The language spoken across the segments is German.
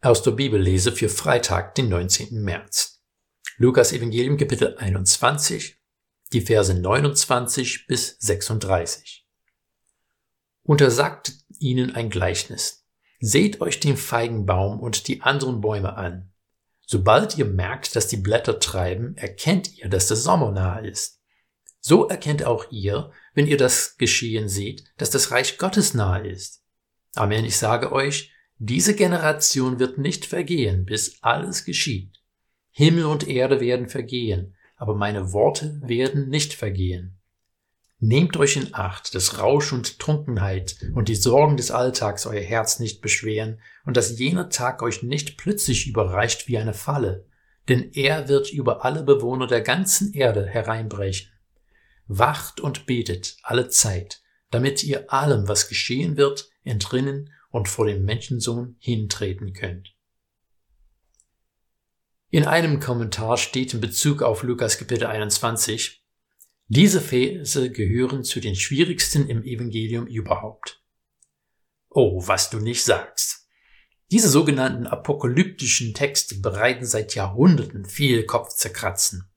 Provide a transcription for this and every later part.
Aus der Bibellese für Freitag, den 19. März. Lukas Evangelium Kapitel 21, die Verse 29 bis 36. Und er sagte ihnen ein Gleichnis. Seht euch den Feigenbaum und die anderen Bäume an. Sobald ihr merkt, dass die Blätter treiben, erkennt ihr, dass der Sommer nahe ist. So erkennt auch ihr, wenn ihr das geschehen seht, dass das Reich Gottes nahe ist. Amen, ich sage euch, diese Generation wird nicht vergehen, bis alles geschieht. Himmel und Erde werden vergehen, aber meine Worte werden nicht vergehen. Nehmt euch in Acht, dass Rausch und Trunkenheit und die Sorgen des Alltags euer Herz nicht beschweren und dass jener Tag euch nicht plötzlich überreicht wie eine Falle, denn er wird über alle Bewohner der ganzen Erde hereinbrechen. Wacht und betet alle Zeit, damit ihr allem, was geschehen wird, entrinnen und vor dem Menschensohn hintreten könnt. In einem Kommentar steht in Bezug auf Lukas Kapitel 21, diese Verse gehören zu den schwierigsten im Evangelium überhaupt. Oh, was du nicht sagst. Diese sogenannten apokalyptischen Texte bereiten seit Jahrhunderten viel Kopfzerkratzen.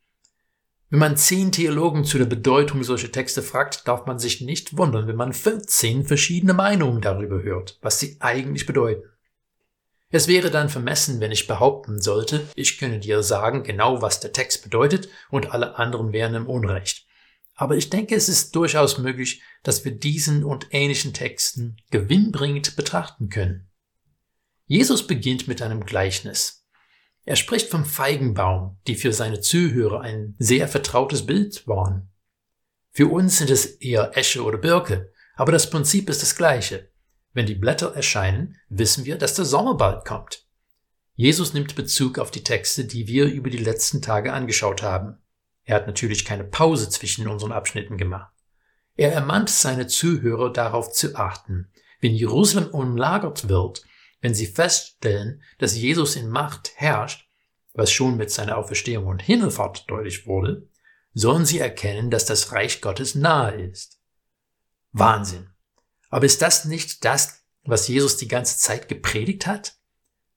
Wenn man zehn Theologen zu der Bedeutung solcher Texte fragt, darf man sich nicht wundern, wenn man 15 verschiedene Meinungen darüber hört, was sie eigentlich bedeuten. Es wäre dann vermessen, wenn ich behaupten sollte, ich könne dir sagen genau, was der Text bedeutet und alle anderen wären im Unrecht. Aber ich denke, es ist durchaus möglich, dass wir diesen und ähnlichen Texten gewinnbringend betrachten können. Jesus beginnt mit einem Gleichnis. Er spricht vom Feigenbaum, die für seine Zuhörer ein sehr vertrautes Bild waren. Für uns sind es eher Esche oder Birke, aber das Prinzip ist das gleiche. Wenn die Blätter erscheinen, wissen wir, dass der Sommer bald kommt. Jesus nimmt Bezug auf die Texte, die wir über die letzten Tage angeschaut haben. Er hat natürlich keine Pause zwischen unseren Abschnitten gemacht. Er ermahnt seine Zuhörer darauf zu achten. Wenn Jerusalem umlagert wird, wenn sie feststellen, dass Jesus in Macht herrscht, was schon mit seiner Auferstehung und Himmelfahrt deutlich wurde, sollen sie erkennen, dass das Reich Gottes nahe ist. Wahnsinn. Aber ist das nicht das, was Jesus die ganze Zeit gepredigt hat?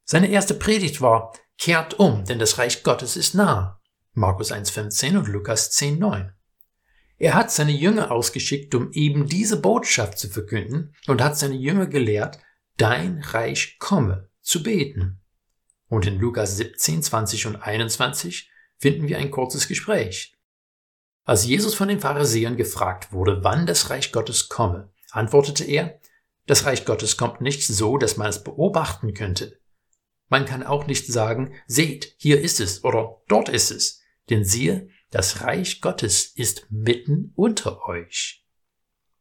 Seine erste Predigt war, kehrt um, denn das Reich Gottes ist nah. Markus 1,15 und Lukas 10,9. Er hat seine Jünger ausgeschickt, um eben diese Botschaft zu verkünden und hat seine Jünger gelehrt, dein Reich komme, zu beten. Und in Lukas 17, 20 und 21 finden wir ein kurzes Gespräch. Als Jesus von den Pharisäern gefragt wurde, wann das Reich Gottes komme, antwortete er, das Reich Gottes kommt nicht so, dass man es beobachten könnte. Man kann auch nicht sagen, seht, hier ist es oder dort ist es, denn siehe, das Reich Gottes ist mitten unter euch.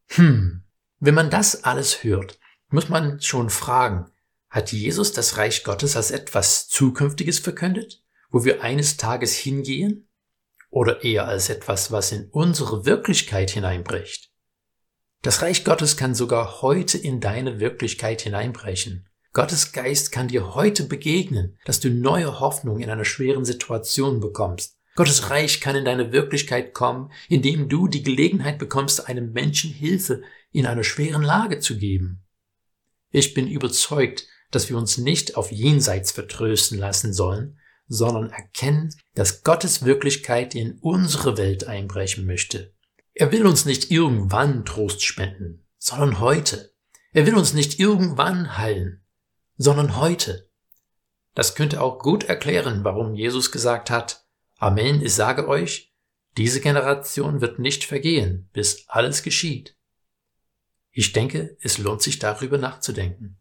Hm, wenn man das alles hört, muss man schon fragen, hat Jesus das Reich Gottes als etwas Zukünftiges verkündet, wo wir eines Tages hingehen? Oder eher als etwas, was in unsere Wirklichkeit hineinbricht? Das Reich Gottes kann sogar heute in deine Wirklichkeit hineinbrechen. Gottes Geist kann dir heute begegnen, dass du neue Hoffnung in einer schweren Situation bekommst. Gottes Reich kann in deine Wirklichkeit kommen, indem du die Gelegenheit bekommst, einem Menschen Hilfe in einer schweren Lage zu geben. Ich bin überzeugt, dass wir uns nicht auf jenseits vertrösten lassen sollen, sondern erkennen, dass Gottes Wirklichkeit in unsere Welt einbrechen möchte. Er will uns nicht irgendwann Trost spenden, sondern heute. Er will uns nicht irgendwann heilen, sondern heute. Das könnte auch gut erklären, warum Jesus gesagt hat, Amen, ich sage euch, diese Generation wird nicht vergehen, bis alles geschieht. Ich denke, es lohnt sich darüber nachzudenken.